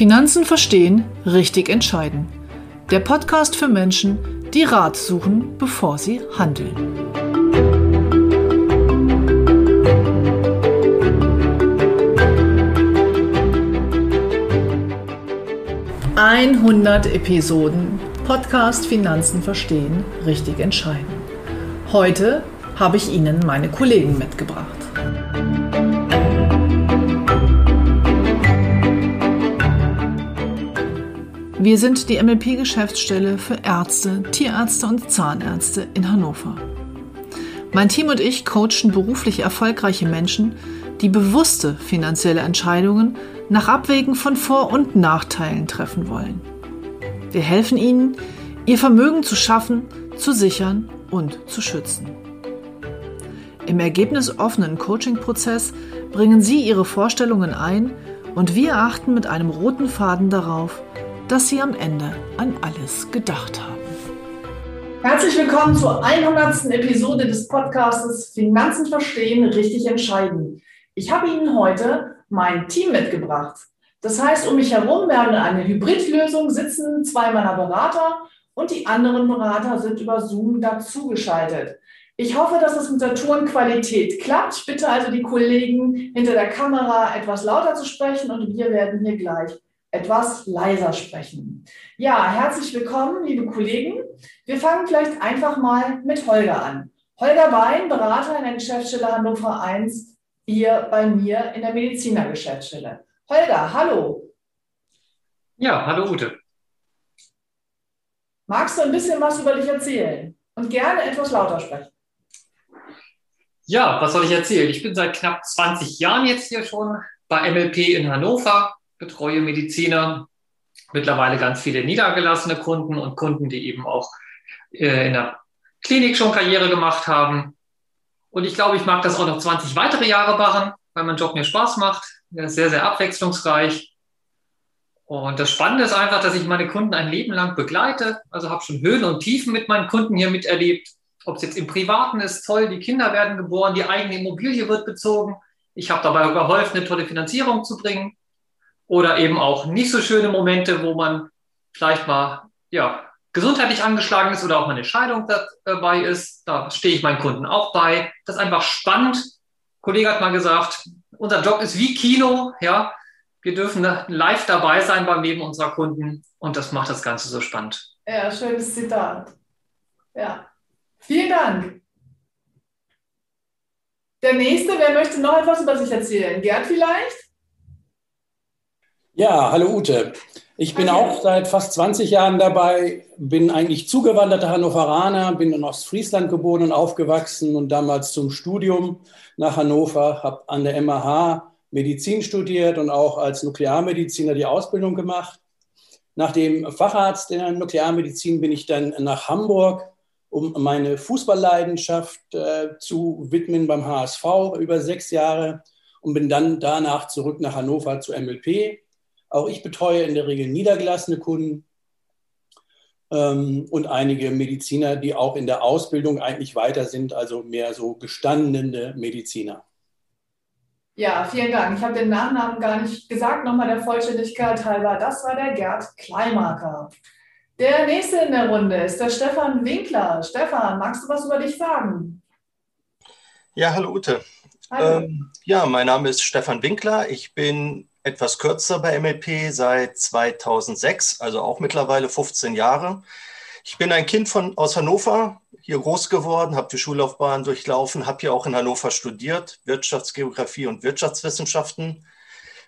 Finanzen verstehen, richtig entscheiden. Der Podcast für Menschen, die Rat suchen, bevor sie handeln. Einhundert Episoden Podcast Finanzen verstehen, richtig entscheiden. Heute habe ich Ihnen meine Kollegen mitgebracht. Wir sind die MLP-Geschäftsstelle für Ärzte, Tierärzte und Zahnärzte in Hannover. Mein Team und ich coachen beruflich erfolgreiche Menschen, die bewusste finanzielle Entscheidungen nach Abwägen von Vor- und Nachteilen treffen wollen. Wir helfen ihnen, ihr Vermögen zu schaffen, zu sichern und zu schützen. Im ergebnisoffenen Coaching-Prozess bringen Sie Ihre Vorstellungen ein und wir achten mit einem roten Faden darauf, dass Sie am Ende an alles gedacht haben. Herzlich willkommen zur 100. Episode des Podcasts Finanzen verstehen, richtig entscheiden. Ich habe Ihnen heute mein Team mitgebracht. Das heißt, um mich herum werden eine Hybridlösung sitzen, zwei meiner Berater und die anderen Berater sind über Zoom dazugeschaltet. Ich hoffe, dass es mit der Tonqualität klappt. Ich bitte also die Kollegen hinter der Kamera etwas lauter zu sprechen und wir werden hier gleich etwas leiser sprechen. Ja, herzlich willkommen, liebe Kollegen. Wir fangen vielleicht einfach mal mit Holger an. Holger Wein, Berater in der Geschäftsstelle Hannover 1, hier bei mir in der Medizinergeschäftsstelle. Holger, hallo. Ja, hallo Ute. Magst du ein bisschen was über dich erzählen und gerne etwas lauter sprechen? Ja, was soll ich erzählen? Ich bin seit knapp 20 Jahren jetzt hier schon bei MLP in Hannover betreue Mediziner, mittlerweile ganz viele niedergelassene Kunden und Kunden, die eben auch äh, in der Klinik schon Karriere gemacht haben. Und ich glaube, ich mag das auch noch 20 weitere Jahre machen, weil mein Job mir Spaß macht. Er ist sehr, sehr abwechslungsreich. Und das Spannende ist einfach, dass ich meine Kunden ein Leben lang begleite. Also habe schon Höhen und Tiefen mit meinen Kunden hier miterlebt. Ob es jetzt im Privaten ist, toll, die Kinder werden geboren, die eigene Immobilie wird bezogen. Ich habe dabei geholfen, eine tolle Finanzierung zu bringen oder eben auch nicht so schöne Momente, wo man vielleicht mal ja, gesundheitlich angeschlagen ist oder auch mal eine Scheidung dabei ist. Da stehe ich meinen Kunden auch bei. Das ist einfach spannend. Ein Kollege hat mal gesagt, unser Job ist wie Kino. Ja, wir dürfen live dabei sein beim Leben unserer Kunden und das macht das Ganze so spannend. Ja, schönes Zitat. Ja, vielen Dank. Der nächste, wer möchte noch etwas über sich erzählen? Gerd vielleicht? Ja, hallo Ute. Ich bin auch seit fast 20 Jahren dabei, bin eigentlich zugewanderter Hannoveraner, bin in Ostfriesland geboren und aufgewachsen und damals zum Studium nach Hannover, habe an der MAH Medizin studiert und auch als Nuklearmediziner die Ausbildung gemacht. Nach dem Facharzt in der Nuklearmedizin bin ich dann nach Hamburg, um meine Fußballleidenschaft äh, zu widmen beim HSV über sechs Jahre und bin dann danach zurück nach Hannover zu MLP auch ich betreue in der Regel niedergelassene Kunden ähm, und einige Mediziner, die auch in der Ausbildung eigentlich weiter sind, also mehr so gestandene Mediziner. Ja, vielen Dank. Ich habe den Nachnamen gar nicht gesagt, nochmal der Vollständigkeit halber. Das war der Gerd Kleimarker. Der nächste in der Runde ist der Stefan Winkler. Stefan, magst du was über dich sagen? Ja, hallo Ute. Hallo. Ähm, ja, mein Name ist Stefan Winkler. Ich bin etwas kürzer bei MLP seit 2006, also auch mittlerweile 15 Jahre. Ich bin ein Kind von, aus Hannover, hier groß geworden, habe die Schullaufbahn durchlaufen, habe hier auch in Hannover studiert, Wirtschaftsgeografie und Wirtschaftswissenschaften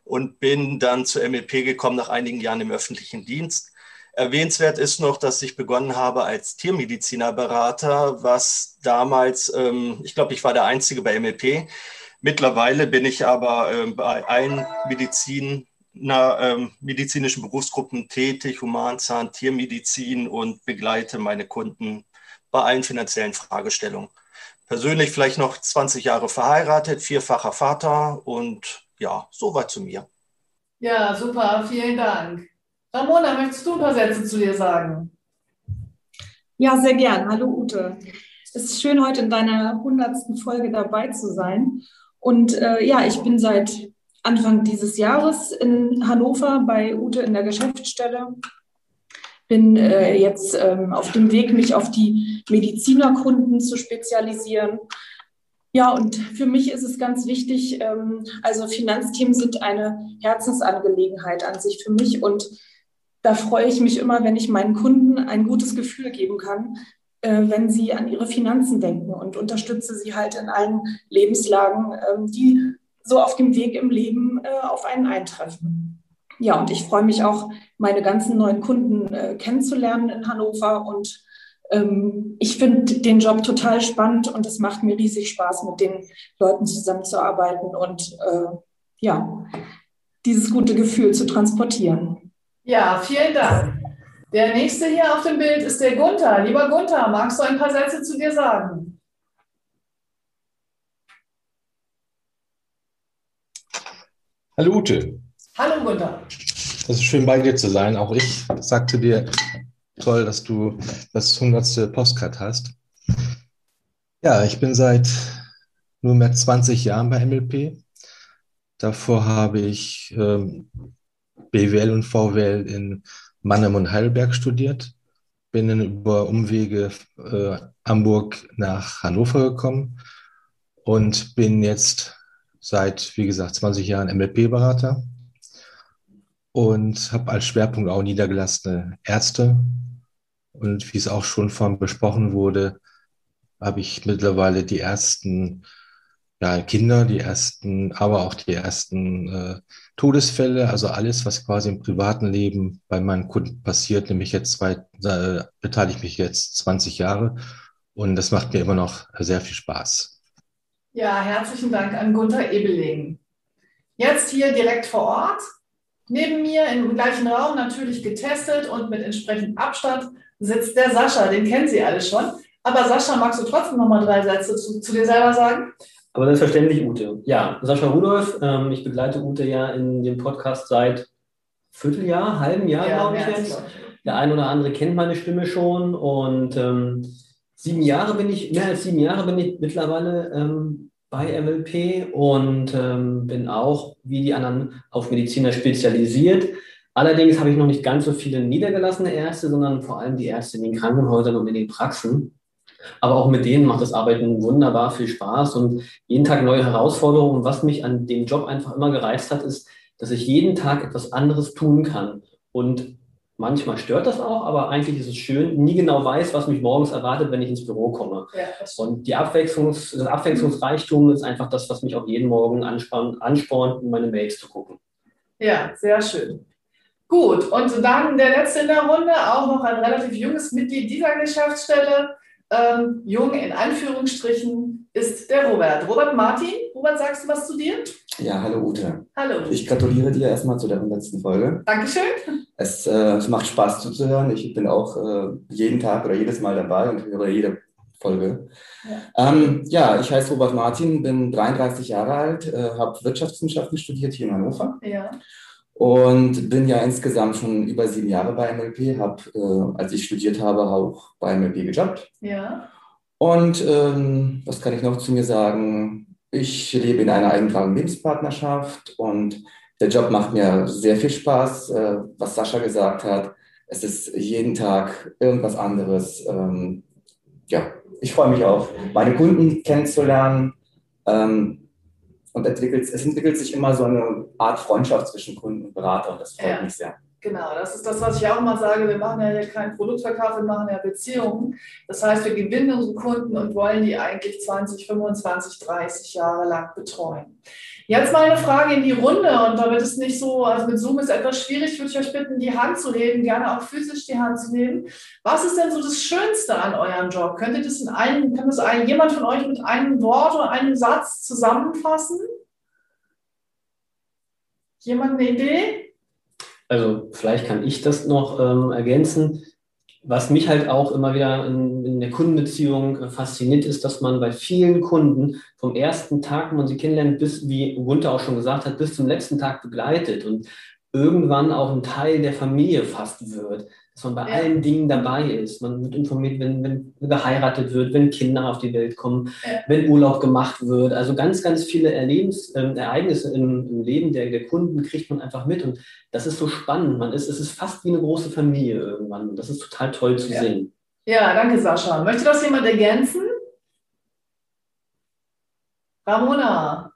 und bin dann zu MLP gekommen nach einigen Jahren im öffentlichen Dienst. Erwähnenswert ist noch, dass ich begonnen habe als Tiermedizinerberater, was damals, ähm, ich glaube, ich war der Einzige bei MLP, Mittlerweile bin ich aber äh, bei allen Medizin, ähm, medizinischen Berufsgruppen tätig, Humanzahn, Tiermedizin und begleite meine Kunden bei allen finanziellen Fragestellungen. Persönlich vielleicht noch 20 Jahre verheiratet, vierfacher Vater und ja, soweit zu mir. Ja, super, vielen Dank. Ramona, möchtest du ein paar Sätze zu dir sagen? Ja, sehr gern. Hallo Ute. Es ist schön, heute in deiner hundertsten Folge dabei zu sein. Und äh, ja, ich bin seit Anfang dieses Jahres in Hannover bei Ute in der Geschäftsstelle. Bin äh, jetzt ähm, auf dem Weg, mich auf die Medizinerkunden zu spezialisieren. Ja, und für mich ist es ganz wichtig, ähm, also Finanzthemen sind eine Herzensangelegenheit an sich für mich und da freue ich mich immer, wenn ich meinen Kunden ein gutes Gefühl geben kann, äh, wenn sie an ihre Finanzen denken und unterstütze sie halt in allen Lebenslagen, ähm, die so auf dem Weg im Leben äh, auf einen eintreffen. Ja, und ich freue mich auch, meine ganzen neuen Kunden äh, kennenzulernen in Hannover und ähm, ich finde den Job total spannend und es macht mir riesig Spaß, mit den Leuten zusammenzuarbeiten und ja, dieses gute Gefühl zu transportieren. Ja, vielen Dank. Der nächste hier auf dem Bild ist der Gunther. Lieber Gunther, magst du ein paar Sätze zu dir sagen? Hallo Ute. Hallo Gunther. Es ist schön bei dir zu sein. Auch ich sagte dir, toll, dass du das hundertste Postcard hast. Ja, ich bin seit nunmehr 20 Jahren bei MLP. Davor habe ich ähm, BWL und VWL in Mannheim und Heidelberg studiert, bin dann über Umwege äh, Hamburg nach Hannover gekommen und bin jetzt seit, wie gesagt, 20 Jahren MLP-Berater und habe als Schwerpunkt auch niedergelassene Ärzte. Und wie es auch schon von besprochen wurde, habe ich mittlerweile die ersten ja, Kinder, die ersten, aber auch die ersten äh, Todesfälle, also alles, was quasi im privaten Leben bei meinen Kunden passiert, nämlich jetzt zwei, äh, beteilige ich mich jetzt 20 Jahre und das macht mir immer noch sehr viel Spaß. Ja, herzlichen Dank an Gunther Ebeling. Jetzt hier direkt vor Ort, neben mir im gleichen Raum natürlich getestet und mit entsprechendem Abstand sitzt der Sascha, den kennen Sie alle schon. Aber Sascha, magst du trotzdem noch mal drei Sätze zu, zu dir selber sagen? Aber selbstverständlich Ute. Ja, Sascha Rudolf, ähm, ich begleite Ute ja in dem Podcast seit Vierteljahr, halben Jahr, ja, glaube ich jetzt. Der ein oder andere kennt meine Stimme schon und ähm, sieben Jahre bin ich, mehr als sieben Jahre bin ich mittlerweile ähm, bei MLP und ähm, bin auch wie die anderen auf Mediziner spezialisiert. Allerdings habe ich noch nicht ganz so viele niedergelassene Ärzte, sondern vor allem die Ärzte in den Krankenhäusern und in den Praxen. Aber auch mit denen macht das Arbeiten wunderbar viel Spaß und jeden Tag neue Herausforderungen. Was mich an dem Job einfach immer gereizt hat, ist, dass ich jeden Tag etwas anderes tun kann. Und manchmal stört das auch, aber eigentlich ist es schön, nie genau weiß, was mich morgens erwartet, wenn ich ins Büro komme. Ja, und die Abwechslungs, das Abwechslungsreichtum ist einfach das, was mich auch jeden Morgen anspornt, in meine Mails zu gucken. Ja, sehr schön. Gut, und dann der letzte in der Runde, auch noch ein relativ junges Mitglied dieser Geschäftsstelle, ähm, jung in Anführungsstrichen, ist der Robert. Robert Martin, Robert, sagst du was zu dir? Ja, hallo Ute. Hallo. Ich gratuliere dir erstmal zu der 100. Folge. Dankeschön. Es, äh, es macht Spaß zuzuhören. Ich bin auch äh, jeden Tag oder jedes Mal dabei und höre jede Folge. Ja, ähm, ja ich heiße Robert Martin, bin 33 Jahre alt, äh, habe Wirtschaftswissenschaften studiert hier in Hannover. Ja und bin ja insgesamt schon über sieben Jahre bei MLP, habe, äh, als ich studiert habe, auch bei MLP gejobbt. Ja. Und ähm, was kann ich noch zu mir sagen? Ich lebe in einer eingetragenen Lebenspartnerschaft und der Job macht mir sehr viel Spaß. Äh, was Sascha gesagt hat, es ist jeden Tag irgendwas anderes. Ähm, ja, ich freue mich auch, meine Kunden kennenzulernen. Ähm, und entwickelt, es entwickelt sich immer so eine Art Freundschaft zwischen Kunden und Berater und das freut ja. mich sehr. Genau, das ist das, was ich auch immer sage. Wir machen ja hier keinen Produktverkauf, wir machen ja Beziehungen. Das heißt, wir gewinnen unsere Kunden und wollen die eigentlich 20, 25, 30 Jahre lang betreuen. Jetzt mal eine Frage in die Runde und damit es nicht so, also mit Zoom ist etwas schwierig, würde ich euch bitten, die Hand zu heben, gerne auch physisch die Hand zu nehmen. Was ist denn so das Schönste an eurem Job? Könnt ihr das in einem, kann das ein, jemand von euch mit einem Wort oder einem Satz zusammenfassen? Jemand eine Idee? Also vielleicht kann ich das noch ähm, ergänzen. Was mich halt auch immer wieder in, in der Kundenbeziehung äh, fasziniert, ist, dass man bei vielen Kunden vom ersten Tag, wo man sie kennenlernt, bis, wie Gunther auch schon gesagt hat, bis zum letzten Tag begleitet und irgendwann auch ein Teil der Familie fast wird. Dass man bei ja. allen Dingen dabei ist. Man wird informiert, wenn, wenn geheiratet wird, wenn Kinder auf die Welt kommen, ja. wenn Urlaub gemacht wird. Also ganz, ganz viele Erlebens, äh, Ereignisse im, im, Leben der, der Kunden kriegt man einfach mit. Und das ist so spannend. Man ist, es ist fast wie eine große Familie irgendwann. Und das ist total toll zu ja. sehen. Ja, danke, Sascha. Möchte das jemand ergänzen? Ramona.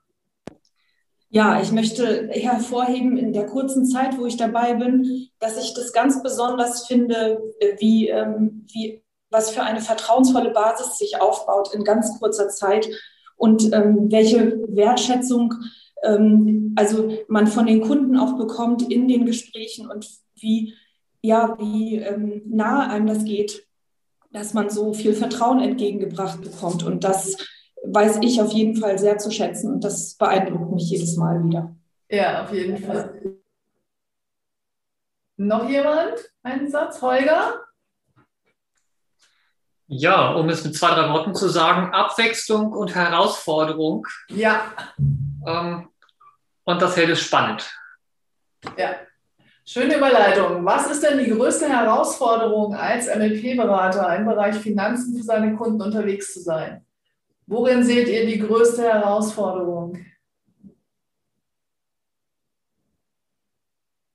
Ja, ich möchte hervorheben in der kurzen Zeit, wo ich dabei bin, dass ich das ganz besonders finde, wie, ähm, wie was für eine vertrauensvolle Basis sich aufbaut in ganz kurzer Zeit und ähm, welche Wertschätzung ähm, also man von den Kunden auch bekommt in den Gesprächen und wie ja wie ähm, nahe einem das geht, dass man so viel Vertrauen entgegengebracht bekommt und das weiß ich auf jeden Fall sehr zu schätzen und das beeindruckt mich jedes Mal wieder. Ja, auf jeden Fall. Noch jemand? Einen Satz? Holger? Ja, um es mit zwei, drei Worten zu sagen, Abwechslung und Herausforderung. Ja. Ähm, und das hält es spannend. Ja. Schöne Überleitung. Was ist denn die größte Herausforderung als MLP-Berater im Bereich Finanzen für seine Kunden unterwegs zu sein? Worin seht ihr die größte Herausforderung?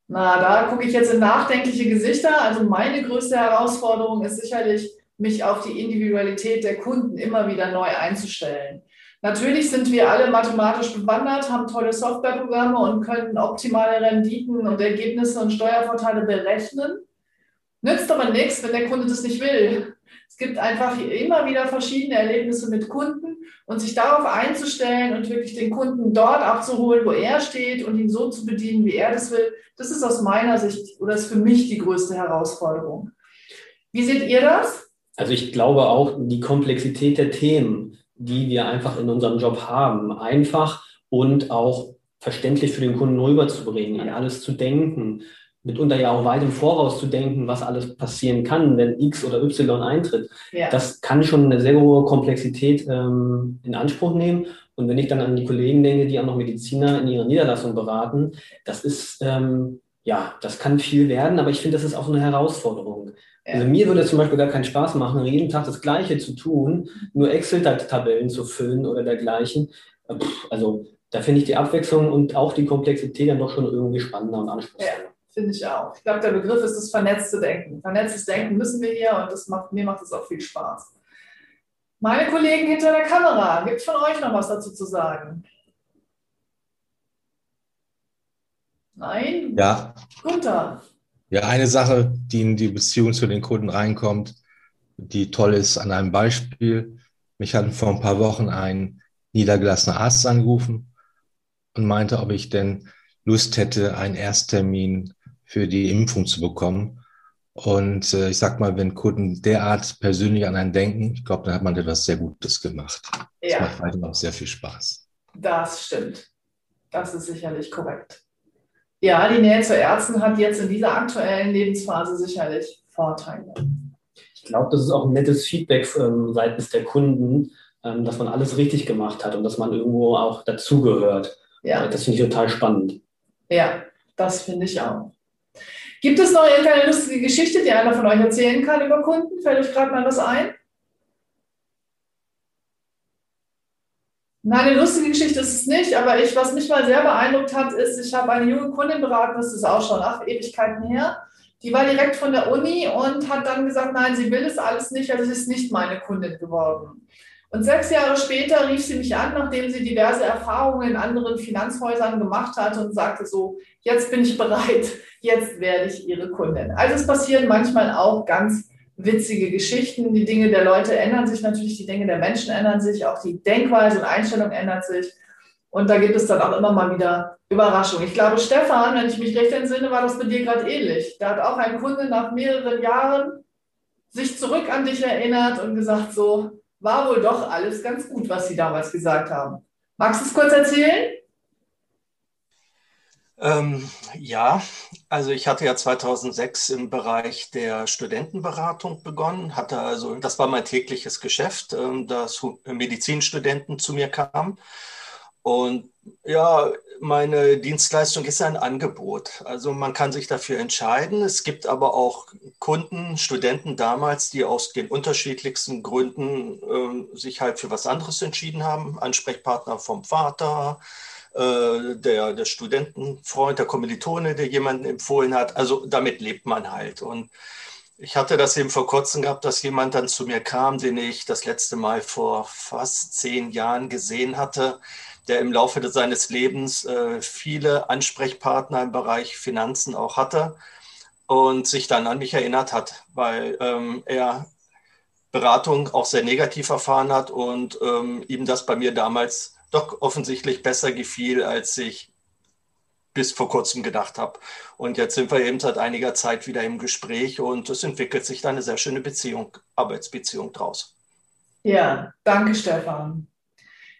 Na, da gucke ich jetzt in nachdenkliche Gesichter. Also meine größte Herausforderung ist sicherlich, mich auf die Individualität der Kunden immer wieder neu einzustellen. Natürlich sind wir alle mathematisch bewandert, haben tolle Softwareprogramme und können optimale Renditen und Ergebnisse und Steuervorteile berechnen. Nützt aber nichts, wenn der Kunde das nicht will. Es gibt einfach immer wieder verschiedene Erlebnisse mit Kunden und sich darauf einzustellen und wirklich den Kunden dort abzuholen, wo er steht und ihn so zu bedienen, wie er das will, das ist aus meiner Sicht oder ist für mich die größte Herausforderung. Wie seht ihr das? Also ich glaube auch die Komplexität der Themen, die wir einfach in unserem Job haben, einfach und auch verständlich für den Kunden rüberzubringen, an alles zu denken, mitunter ja auch weit im Voraus zu denken, was alles passieren kann, wenn X oder Y eintritt. Ja. Das kann schon eine sehr hohe Komplexität ähm, in Anspruch nehmen. Und wenn ich dann an die Kollegen denke, die auch noch Mediziner in ihrer Niederlassung beraten, das ist, ähm, ja, das kann viel werden, aber ich finde, das ist auch eine Herausforderung. Ja. Also mir würde es zum Beispiel gar keinen Spaß machen, jeden Tag das Gleiche zu tun, nur Excel-Tabellen zu füllen oder dergleichen. Also da finde ich die Abwechslung und auch die Komplexität dann doch schon irgendwie spannender und anspruchsvoller. Ja finde ich auch. Ich glaube, der Begriff ist das vernetzte Denken. Vernetztes Denken müssen wir hier und das macht, mir macht es auch viel Spaß. Meine Kollegen hinter der Kamera, gibt es von euch noch was dazu zu sagen? Nein? Ja. Gunther. Ja, eine Sache, die in die Beziehung zu den Kunden reinkommt, die toll ist, an einem Beispiel. Mich hat vor ein paar Wochen ein niedergelassener Arzt angerufen und meinte, ob ich denn Lust hätte, einen Ersttermin für die Impfung zu bekommen. Und äh, ich sag mal, wenn Kunden derart persönlich an einen denken, ich glaube, dann hat man etwas sehr Gutes gemacht. Ja. Das macht weiterhin auch sehr viel Spaß. Das stimmt. Das ist sicherlich korrekt. Ja, die Nähe zu Ärzten hat jetzt in dieser aktuellen Lebensphase sicherlich Vorteile. Ich glaube, das ist auch ein nettes Feedback ähm, seitens der Kunden, ähm, dass man alles richtig gemacht hat und dass man irgendwo auch dazugehört. Ja. Das finde ich total spannend. Ja, das finde ich auch. Gibt es noch irgendeine lustige Geschichte, die einer von euch erzählen kann über Kunden? Fällt euch gerade mal was ein? Nein, eine lustige Geschichte ist es nicht, aber ich, was mich mal sehr beeindruckt hat, ist, ich habe eine junge Kundin beraten, das ist auch schon ach, Ewigkeiten her. Die war direkt von der Uni und hat dann gesagt, nein, sie will es alles nicht, also sie ist nicht meine Kundin geworden. Und sechs Jahre später rief sie mich an, nachdem sie diverse Erfahrungen in anderen Finanzhäusern gemacht hatte und sagte so, jetzt bin ich bereit, jetzt werde ich Ihre Kundin. Also es passieren manchmal auch ganz witzige Geschichten. Die Dinge der Leute ändern sich natürlich, die Dinge der Menschen ändern sich, auch die Denkweise und Einstellung ändert sich. Und da gibt es dann auch immer mal wieder Überraschungen. Ich glaube, Stefan, wenn ich mich recht entsinne, war das bei dir gerade ähnlich. Da hat auch ein Kunde nach mehreren Jahren sich zurück an dich erinnert und gesagt, so, war wohl doch alles ganz gut, was Sie damals gesagt haben. Magst du es kurz erzählen? Ähm, ja, also ich hatte ja 2006 im Bereich der Studentenberatung begonnen, hatte also, das war mein tägliches Geschäft, ähm, dass Medizinstudenten zu mir kamen. Und ja, meine Dienstleistung ist ein Angebot. Also man kann sich dafür entscheiden. Es gibt aber auch Kunden, Studenten damals, die aus den unterschiedlichsten Gründen äh, sich halt für was anderes entschieden haben. Ansprechpartner vom Vater, äh, der, der Studentenfreund, der Kommilitone, der jemanden empfohlen hat. Also damit lebt man halt. Und ich hatte das eben vor kurzem gehabt, dass jemand dann zu mir kam, den ich das letzte Mal vor fast zehn Jahren gesehen hatte der im Laufe seines Lebens äh, viele Ansprechpartner im Bereich Finanzen auch hatte und sich dann an mich erinnert hat, weil ähm, er Beratung auch sehr negativ erfahren hat und ähm, ihm das bei mir damals doch offensichtlich besser gefiel, als ich bis vor kurzem gedacht habe. Und jetzt sind wir eben seit einiger Zeit wieder im Gespräch und es entwickelt sich da eine sehr schöne Beziehung, Arbeitsbeziehung draus. Ja, danke Stefan.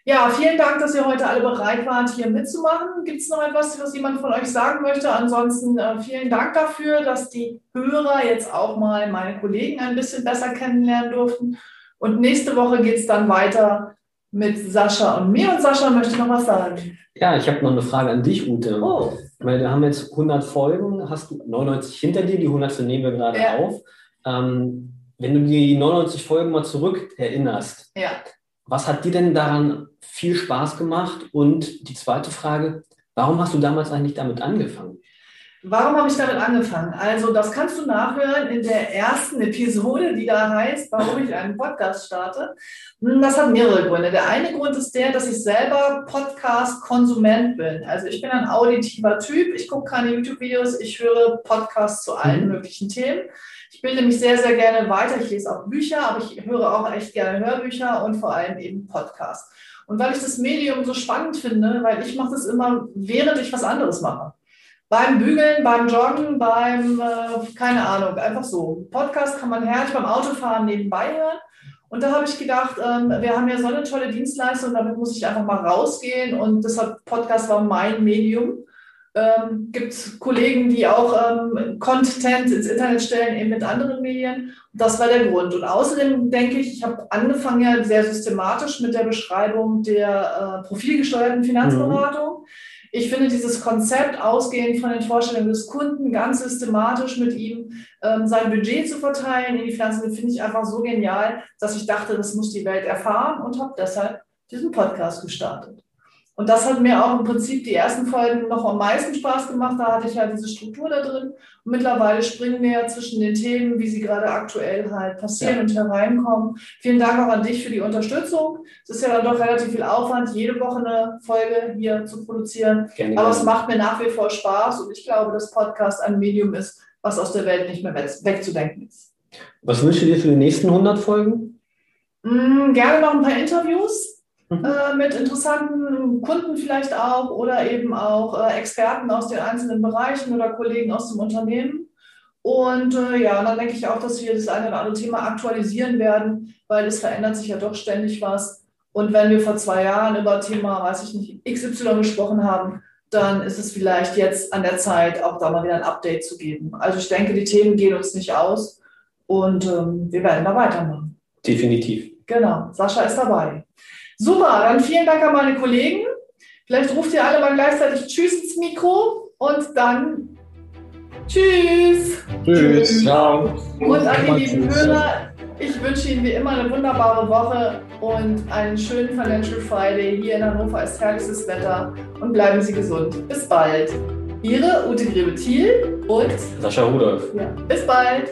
Ja, vielen Dank, dass ihr heute alle bereit wart, hier mitzumachen. Gibt es noch etwas, was jemand von euch sagen möchte? Ansonsten äh, vielen Dank dafür, dass die Hörer jetzt auch mal meine Kollegen ein bisschen besser kennenlernen durften. Und nächste Woche geht es dann weiter mit Sascha und mir. Und Sascha möchte noch was sagen. Ja, ich habe noch eine Frage an dich, Ute. Oh. Weil wir haben jetzt 100 Folgen, hast du 99 hinter dir, die 100 nehmen wir gerade ja. auf. Ähm, wenn du die 99 Folgen mal zurück erinnerst, ja. Was hat dir denn daran viel Spaß gemacht? Und die zweite Frage, warum hast du damals eigentlich damit angefangen? Warum habe ich damit angefangen? Also, das kannst du nachhören in der ersten Episode, die da heißt, warum ich einen Podcast starte. Hm, das hat mehrere Gründe. Der eine Grund ist der, dass ich selber Podcast-Konsument bin. Also, ich bin ein auditiver Typ. Ich gucke keine YouTube-Videos. Ich höre Podcasts zu allen mhm. möglichen Themen. Ich bilde mich sehr, sehr gerne weiter. Ich lese auch Bücher, aber ich höre auch echt gerne Hörbücher und vor allem eben Podcasts. Und weil ich das Medium so spannend finde, weil ich mache das immer, während ich was anderes mache. Beim Bügeln, beim Joggen, beim, äh, keine Ahnung, einfach so. Podcast kann man herrlich beim Autofahren nebenbei hören. Und da habe ich gedacht, ähm, wir haben ja so eine tolle Dienstleistung, damit muss ich einfach mal rausgehen. Und deshalb Podcast war mein Medium ähm, gibt es Kollegen, die auch ähm, Content ins Internet stellen, eben mit anderen Medien. Das war der Grund. Und außerdem denke ich, ich habe angefangen ja sehr systematisch mit der Beschreibung der äh, profilgesteuerten Finanzberatung. Mhm. Ich finde dieses Konzept, ausgehend von den Vorstellungen des Kunden, ganz systematisch mit ihm ähm, sein Budget zu verteilen in die Finanzen, finde ich einfach so genial, dass ich dachte, das muss die Welt erfahren und habe deshalb diesen Podcast gestartet. Und das hat mir auch im Prinzip die ersten Folgen noch am meisten Spaß gemacht. Da hatte ich ja diese Struktur da drin. Und mittlerweile springen wir ja zwischen den Themen, wie sie gerade aktuell halt passieren ja. und hereinkommen. Vielen Dank auch an dich für die Unterstützung. Es ist ja dann doch relativ viel Aufwand, jede Woche eine Folge hier zu produzieren. Gerne, Aber es macht mir nach wie vor Spaß und ich glaube, dass Podcast ein Medium ist, was aus der Welt nicht mehr wegzudenken ist. Was wünschst du dir für die nächsten 100 Folgen? Mm, gerne noch ein paar Interviews Mhm. äh, mit interessanten Kunden vielleicht auch oder eben auch äh, Experten aus den einzelnen Bereichen oder Kollegen aus dem Unternehmen. Und äh, ja, dann denke ich auch, dass wir das eine oder andere Thema aktualisieren werden, weil es verändert sich ja doch ständig was. Und wenn wir vor zwei Jahren über Thema, weiß ich nicht, XY gesprochen haben, dann ist es vielleicht jetzt an der Zeit, auch da mal wieder ein Update zu geben. Also ich denke, die Themen gehen uns nicht aus und ähm, wir werden da weitermachen. Definitiv. Genau, Sascha ist dabei. Super, dann vielen Dank an meine Kollegen. Vielleicht ruft ihr alle mal gleichzeitig Tschüss ins Mikro und dann Tschüss. Tschüss. Ciao. Und an die lieben Hörer, ich wünsche Ihnen wie immer eine wunderbare Woche und einen schönen Financial Friday. Hier in Hannover ist herrliches Wetter und bleiben Sie gesund. Bis bald. Ihre Ute Grebe-Thiel und Sascha Rudolph. Ja, bis bald.